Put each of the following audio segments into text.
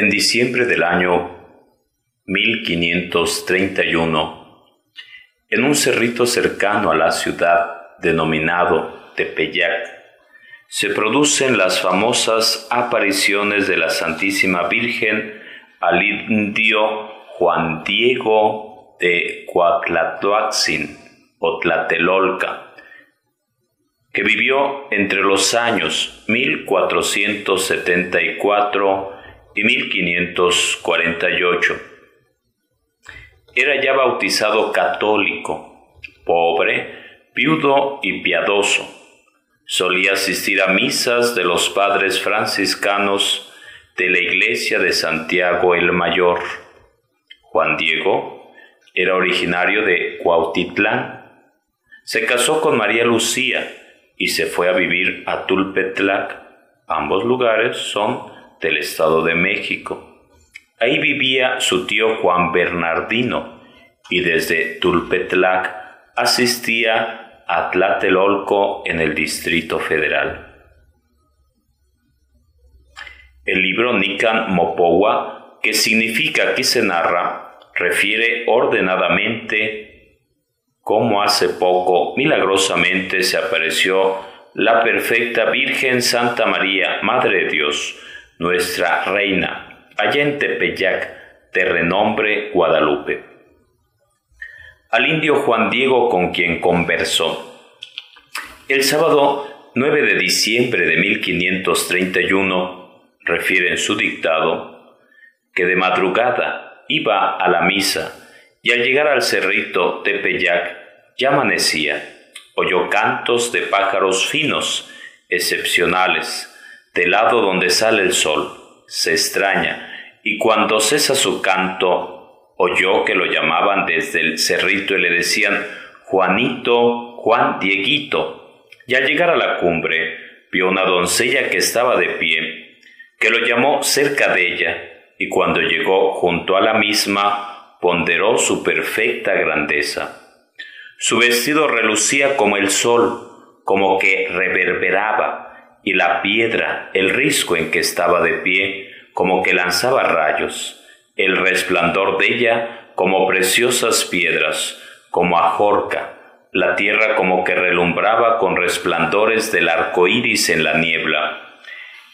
En diciembre del año 1531, en un cerrito cercano a la ciudad denominado Tepeyac, se producen las famosas apariciones de la Santísima Virgen al indio Juan Diego de Coatlatoaxin o Tlatelolca, que vivió entre los años 1474 y 1548. Era ya bautizado católico, pobre, viudo y piadoso. Solía asistir a misas de los padres franciscanos de la iglesia de Santiago el Mayor. Juan Diego era originario de Cuautitlán. Se casó con María Lucía y se fue a vivir a Tulpetlac. Ambos lugares son del Estado de México. Ahí vivía su tío Juan Bernardino y desde Tulpetlac asistía a Tlatelolco en el Distrito Federal. El libro Nican Mopowa, que significa aquí se narra, refiere ordenadamente cómo hace poco milagrosamente se apareció la perfecta Virgen Santa María, Madre de Dios, nuestra reina, allá en Tepeyac, de renombre Guadalupe. Al indio Juan Diego con quien conversó. El sábado 9 de diciembre de 1531, refiere en su dictado, que de madrugada iba a la misa y al llegar al cerrito Tepeyac ya amanecía, oyó cantos de pájaros finos, excepcionales, del lado donde sale el sol, se extraña, y cuando cesa su canto, oyó que lo llamaban desde el cerrito y le decían Juanito, Juan Dieguito. Y al llegar a la cumbre, vio una doncella que estaba de pie, que lo llamó cerca de ella, y cuando llegó junto a la misma, ponderó su perfecta grandeza. Su vestido relucía como el sol, como que reverberaba, y la piedra, el risco en que estaba de pie, como que lanzaba rayos, el resplandor de ella como preciosas piedras, como ajorca, la tierra como que relumbraba con resplandores del arco iris en la niebla,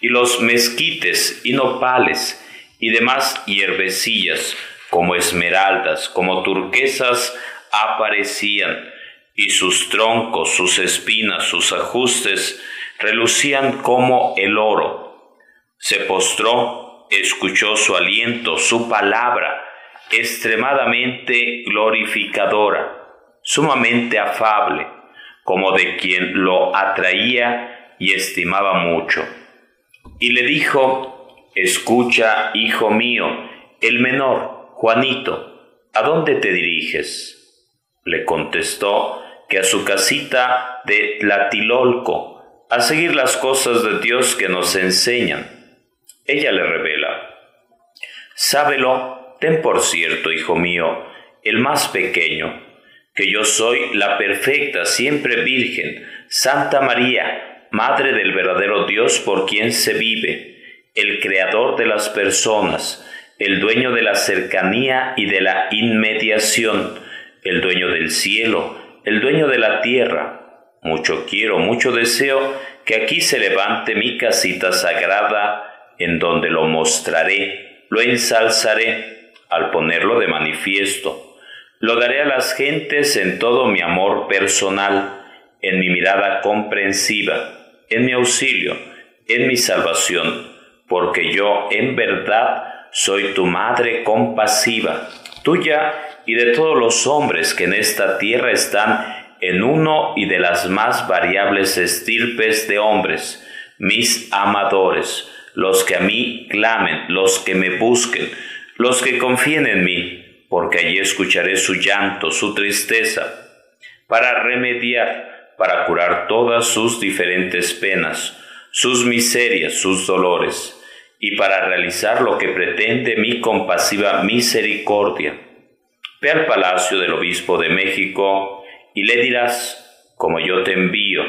y los mezquites y nopales y demás hierbecillas, como esmeraldas, como turquesas, aparecían, y sus troncos, sus espinas, sus ajustes, relucían como el oro. Se postró, escuchó su aliento, su palabra, extremadamente glorificadora, sumamente afable, como de quien lo atraía y estimaba mucho. Y le dijo, escucha, hijo mío, el menor, Juanito, ¿a dónde te diriges? Le contestó que a su casita de Tlatilolco, a seguir las cosas de Dios que nos enseñan. Ella le revela, Sábelo, ten por cierto, hijo mío, el más pequeño, que yo soy la perfecta, siempre virgen, Santa María, Madre del verdadero Dios por quien se vive, el creador de las personas, el dueño de la cercanía y de la inmediación, el dueño del cielo, el dueño de la tierra, mucho quiero, mucho deseo que aquí se levante mi casita sagrada, en donde lo mostraré, lo ensalzaré, al ponerlo de manifiesto. Lo daré a las gentes en todo mi amor personal, en mi mirada comprensiva, en mi auxilio, en mi salvación, porque yo en verdad soy tu madre compasiva, tuya y de todos los hombres que en esta tierra están en uno y de las más variables estirpes de hombres, mis amadores, los que a mí clamen, los que me busquen, los que confíen en mí, porque allí escucharé su llanto, su tristeza, para remediar, para curar todas sus diferentes penas, sus miserias, sus dolores, y para realizar lo que pretende mi compasiva misericordia. Ve al palacio del obispo de México, y le dirás, como yo te envío,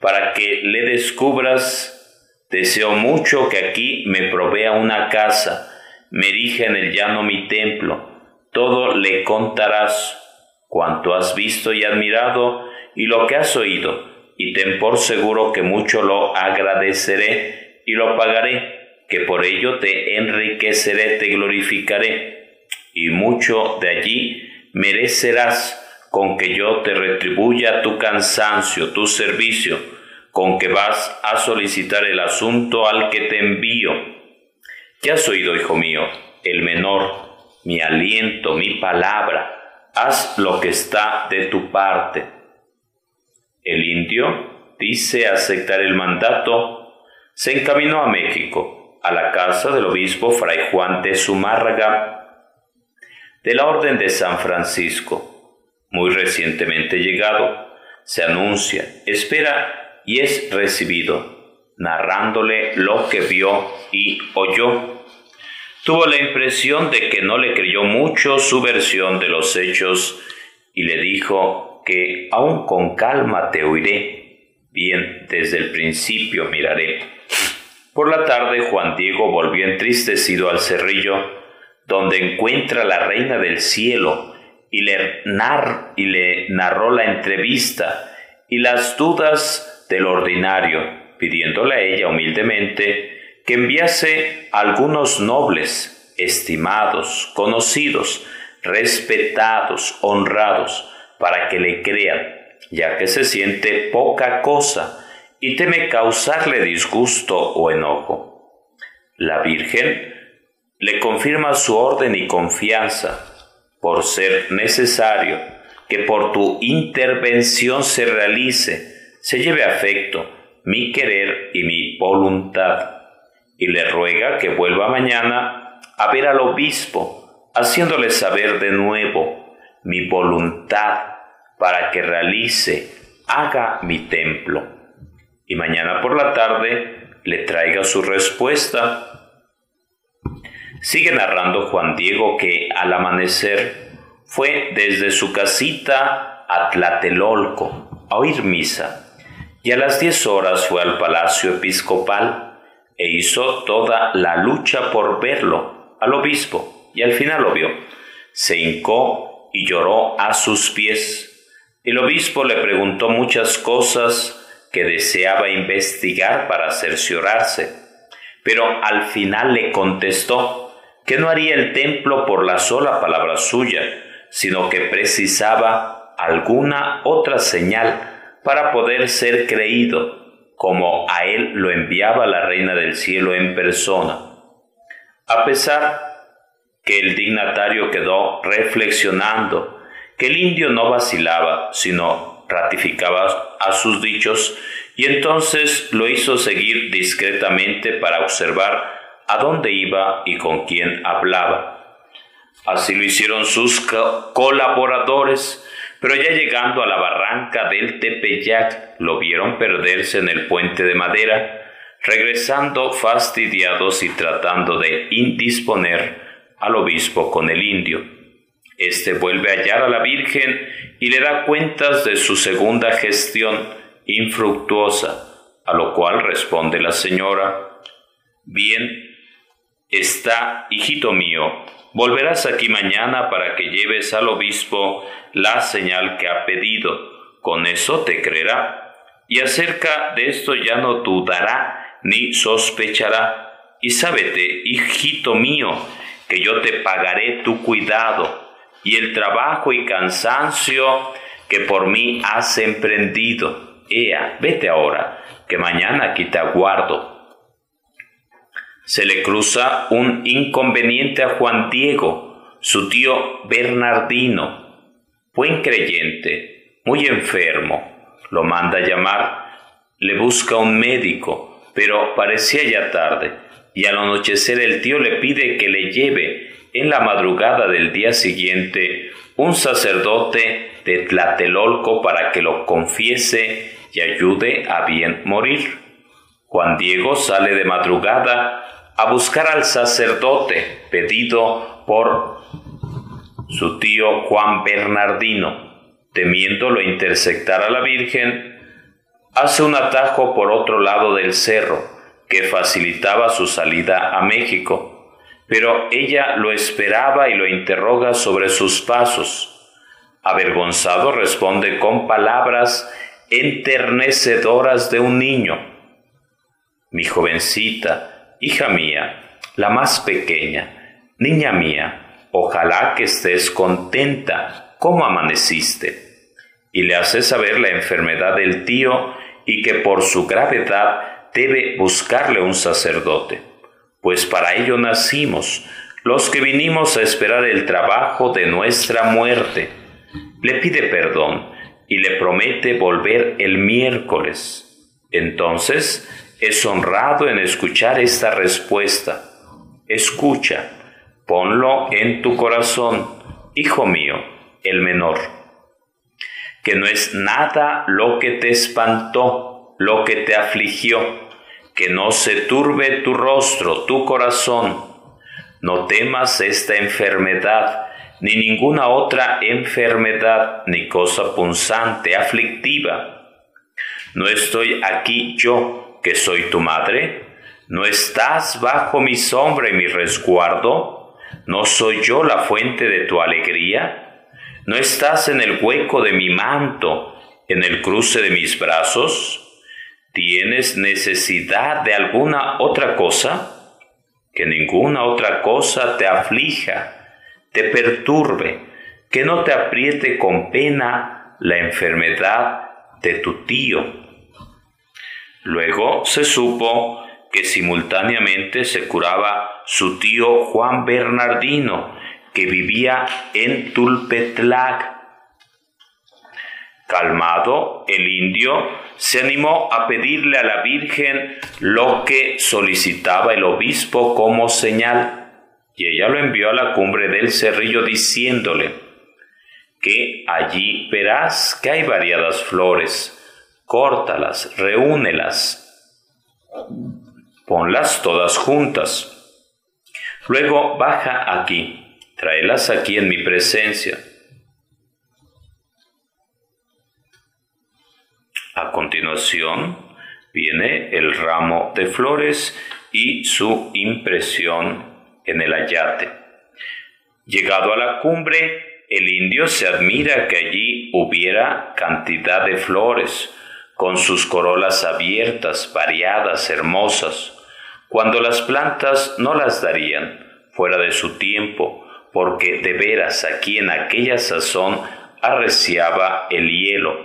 para que le descubras, deseo mucho que aquí me provea una casa me erija en el llano mi templo, todo le contarás cuanto has visto y admirado y lo que has oído, y ten por seguro que mucho lo agradeceré y lo pagaré, que por ello te enriqueceré, te glorificaré, y mucho de allí merecerás con que yo te retribuya tu cansancio, tu servicio, con que vas a solicitar el asunto al que te envío. Ya has oído, hijo mío, el menor, mi aliento, mi palabra, haz lo que está de tu parte. El indio, dice aceptar el mandato, se encaminó a México, a la casa del obispo Fray Juan de Zumárraga, de la Orden de San Francisco, muy recientemente llegado, se anuncia, espera y es recibido, narrándole lo que vio y oyó. Tuvo la impresión de que no le creyó mucho su versión de los hechos y le dijo que aún con calma te oiré, bien desde el principio miraré. Por la tarde Juan Diego volvió entristecido al cerrillo, donde encuentra la reina del cielo, y le, y le narró la entrevista y las dudas del ordinario, pidiéndole a ella humildemente que enviase algunos nobles, estimados, conocidos, respetados, honrados, para que le crean, ya que se siente poca cosa y teme causarle disgusto o enojo. La Virgen le confirma su orden y confianza, por ser necesario que por tu intervención se realice, se lleve afecto mi querer y mi voluntad, y le ruega que vuelva mañana a ver al obispo, haciéndole saber de nuevo mi voluntad para que realice, haga mi templo, y mañana por la tarde le traiga su respuesta Sigue narrando Juan Diego que al amanecer fue desde su casita a Tlatelolco a oír misa y a las diez horas fue al palacio episcopal e hizo toda la lucha por verlo al obispo y al final lo vio. Se hincó y lloró a sus pies. El obispo le preguntó muchas cosas que deseaba investigar para cerciorarse, pero al final le contestó que no haría el templo por la sola palabra suya, sino que precisaba alguna otra señal para poder ser creído, como a él lo enviaba la Reina del Cielo en persona. A pesar que el dignatario quedó reflexionando, que el indio no vacilaba, sino ratificaba a sus dichos, y entonces lo hizo seguir discretamente para observar a dónde iba y con quién hablaba. Así lo hicieron sus colaboradores, pero ya llegando a la barranca del Tepeyac lo vieron perderse en el puente de madera, regresando fastidiados y tratando de indisponer al obispo con el indio. Este vuelve a hallar a la Virgen y le da cuentas de su segunda gestión infructuosa, a lo cual responde la señora, Bien, está, hijito mío, volverás aquí mañana para que lleves al obispo la señal que ha pedido, con eso te creerá. Y acerca de esto ya no dudará ni sospechará. Y sábete, hijito mío, que yo te pagaré tu cuidado y el trabajo y cansancio que por mí has emprendido. Ea, vete ahora, que mañana aquí te aguardo se le cruza un inconveniente a Juan Diego, su tío Bernardino, buen creyente, muy enfermo. Lo manda a llamar, le busca un médico, pero parecía ya tarde, y al anochecer el tío le pide que le lleve en la madrugada del día siguiente un sacerdote de Tlatelolco para que lo confiese y ayude a bien morir. Juan Diego sale de madrugada a buscar al sacerdote pedido por su tío Juan Bernardino. Temiéndolo intersectar a la Virgen, hace un atajo por otro lado del cerro que facilitaba su salida a México, Pero ella lo esperaba y lo interroga sobre sus pasos. Avergonzado responde con palabras enternecedoras de un niño. Mi jovencita, hija mía, la más pequeña, niña mía, ojalá que estés contenta como amaneciste. Y le hace saber la enfermedad del tío y que por su gravedad debe buscarle un sacerdote, pues para ello nacimos, los que vinimos a esperar el trabajo de nuestra muerte. Le pide perdón y le promete volver el miércoles. Entonces es honrado en escuchar esta respuesta. Escucha, ponlo en tu corazón, hijo mío, el menor que no es nada lo que te espantó, lo que te afligió, que no se turbe tu rostro, tu corazón. No temas esta enfermedad, ni ninguna otra enfermedad, ni cosa punzante, aflictiva. ¿No estoy aquí yo, que soy tu madre? ¿No estás bajo mi sombra y mi resguardo? ¿No soy yo la fuente de tu alegría? ¿No estás en el hueco de mi manto, en el cruce de mis brazos? ¿Tienes necesidad de alguna otra cosa? Que ninguna otra cosa te aflija, te perturbe, que no te apriete con pena la enfermedad de tu tío. Luego se supo que simultáneamente se curaba su tío Juan Bernardino, que vivía en Tulpetlac. Calmado, el indio se animó a pedirle a la Virgen lo que solicitaba el obispo como señal, y ella lo envió a la cumbre del cerrillo diciéndole que allí verás que hay variadas flores, córtalas, reúnelas, ponlas todas juntas. Luego baja aquí tráelas aquí en mi presencia. A continuación viene el ramo de flores y su impresión en el ayate. Llegado a la cumbre, el indio se admira que allí hubiera cantidad de flores, con sus corolas abiertas, variadas, hermosas, cuando las plantas no las darían, fuera de su tiempo, porque de veras aquí en aquella sazón arreciaba el hielo.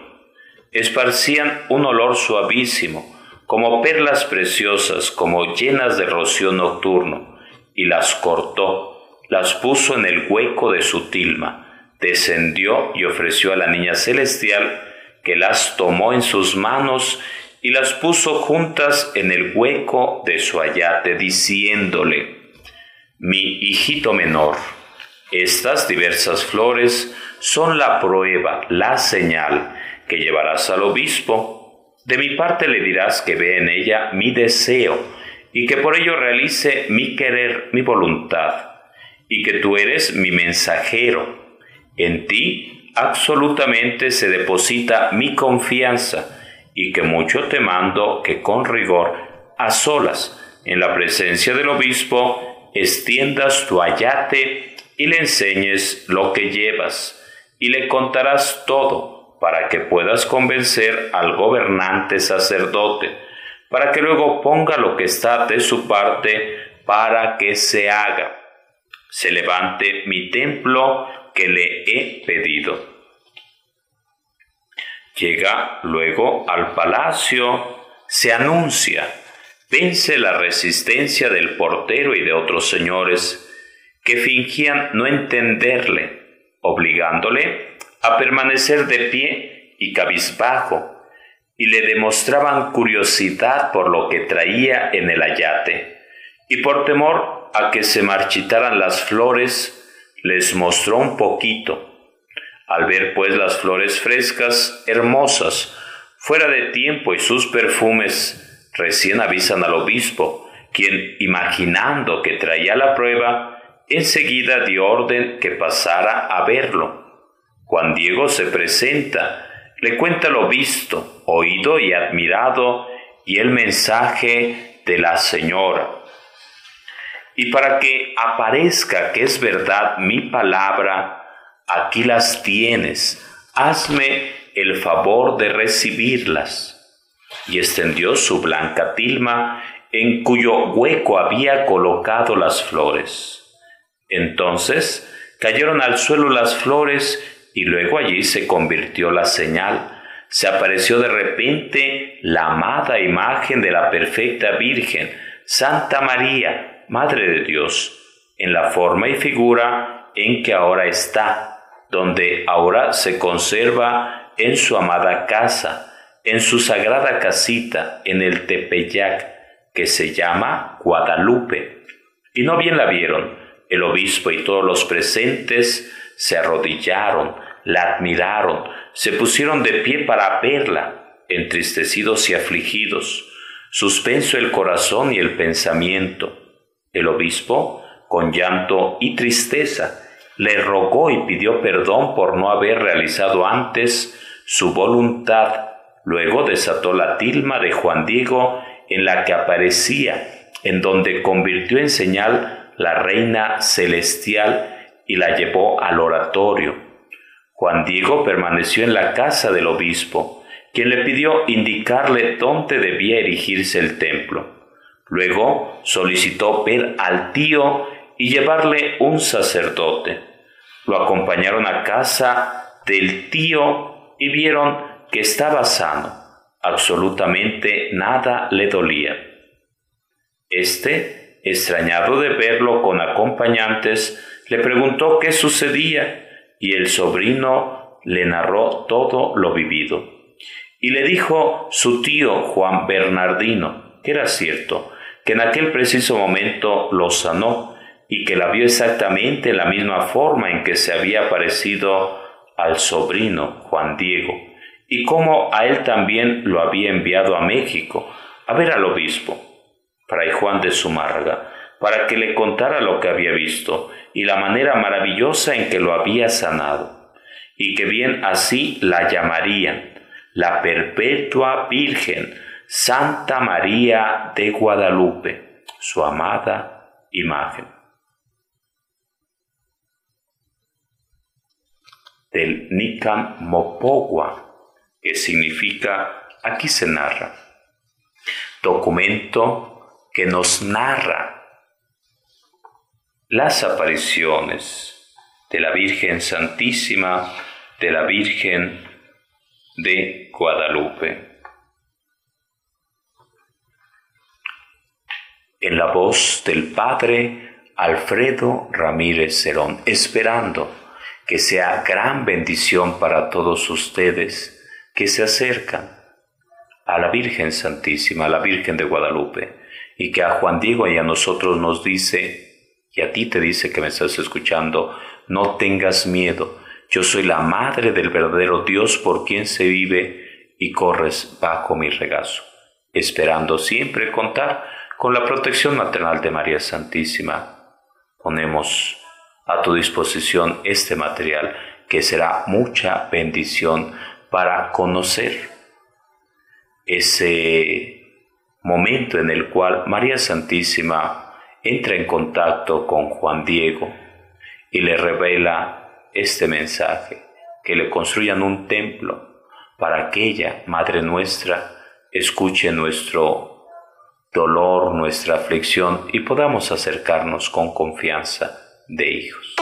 Esparcían un olor suavísimo, como perlas preciosas, como llenas de rocío nocturno, y las cortó, las puso en el hueco de su tilma, descendió y ofreció a la niña celestial, que las tomó en sus manos y las puso juntas en el hueco de su ayate, diciéndole, Mi hijito menor, estas diversas flores son la prueba, la señal que llevarás al obispo. De mi parte le dirás que ve en ella mi deseo y que por ello realice mi querer, mi voluntad, y que tú eres mi mensajero. En ti absolutamente se deposita mi confianza y que mucho te mando que con rigor, a solas, en la presencia del obispo, extiendas tu ayate y le enseñes lo que llevas, y le contarás todo, para que puedas convencer al gobernante sacerdote, para que luego ponga lo que está de su parte para que se haga. Se levante mi templo que le he pedido. Llega luego al palacio, se anuncia, vence la resistencia del portero y de otros señores, que fingían no entenderle, obligándole a permanecer de pie y cabizbajo, y le demostraban curiosidad por lo que traía en el ayate, y por temor a que se marchitaran las flores, les mostró un poquito. Al ver pues las flores frescas, hermosas, fuera de tiempo y sus perfumes, recién avisan al obispo, quien, imaginando que traía la prueba, enseguida dio orden que pasara a verlo. Juan Diego se presenta, le cuenta lo visto, oído y admirado y el mensaje de la señora. Y para que aparezca que es verdad mi palabra, aquí las tienes, hazme el favor de recibirlas. Y extendió su blanca tilma en cuyo hueco había colocado las flores. Entonces cayeron al suelo las flores y luego allí se convirtió la señal. Se apareció de repente la amada imagen de la perfecta Virgen, Santa María, Madre de Dios, en la forma y figura en que ahora está, donde ahora se conserva en su amada casa, en su sagrada casita, en el Tepeyac, que se llama Guadalupe. Y no bien la vieron, el obispo y todos los presentes se arrodillaron, la admiraron, se pusieron de pie para verla, entristecidos y afligidos, suspenso el corazón y el pensamiento. El obispo, con llanto y tristeza, le rogó y pidió perdón por no haber realizado antes su voluntad. Luego desató la tilma de Juan Diego en la que aparecía, en donde convirtió en señal la reina celestial y la llevó al oratorio. Juan Diego permaneció en la casa del obispo, quien le pidió indicarle dónde debía erigirse el templo. Luego solicitó ver al tío y llevarle un sacerdote. Lo acompañaron a casa del tío y vieron que estaba sano absolutamente nada le dolía. Este, extrañado de verlo con acompañantes, le preguntó qué sucedía y el sobrino le narró todo lo vivido. Y le dijo su tío Juan Bernardino, que era cierto, que en aquel preciso momento lo sanó y que la vio exactamente en la misma forma en que se había parecido al sobrino Juan Diego y cómo a él también lo había enviado a México a ver al obispo, Fray Juan de Zumárraga, para que le contara lo que había visto y la manera maravillosa en que lo había sanado, y que bien así la llamarían, la perpetua Virgen, Santa María de Guadalupe, su amada imagen. Del Nican Mopogua que significa, aquí se narra, documento que nos narra las apariciones de la Virgen Santísima, de la Virgen de Guadalupe. En la voz del Padre Alfredo Ramírez Cerón, esperando que sea gran bendición para todos ustedes que se acercan a la Virgen Santísima, a la Virgen de Guadalupe, y que a Juan Diego y a nosotros nos dice, y a ti te dice que me estás escuchando, no tengas miedo, yo soy la madre del verdadero Dios por quien se vive y corres bajo mi regazo, esperando siempre contar con la protección maternal de María Santísima. Ponemos a tu disposición este material que será mucha bendición para conocer ese momento en el cual María Santísima entra en contacto con Juan Diego y le revela este mensaje, que le construyan un templo para que ella, Madre nuestra, escuche nuestro dolor, nuestra aflicción y podamos acercarnos con confianza de hijos.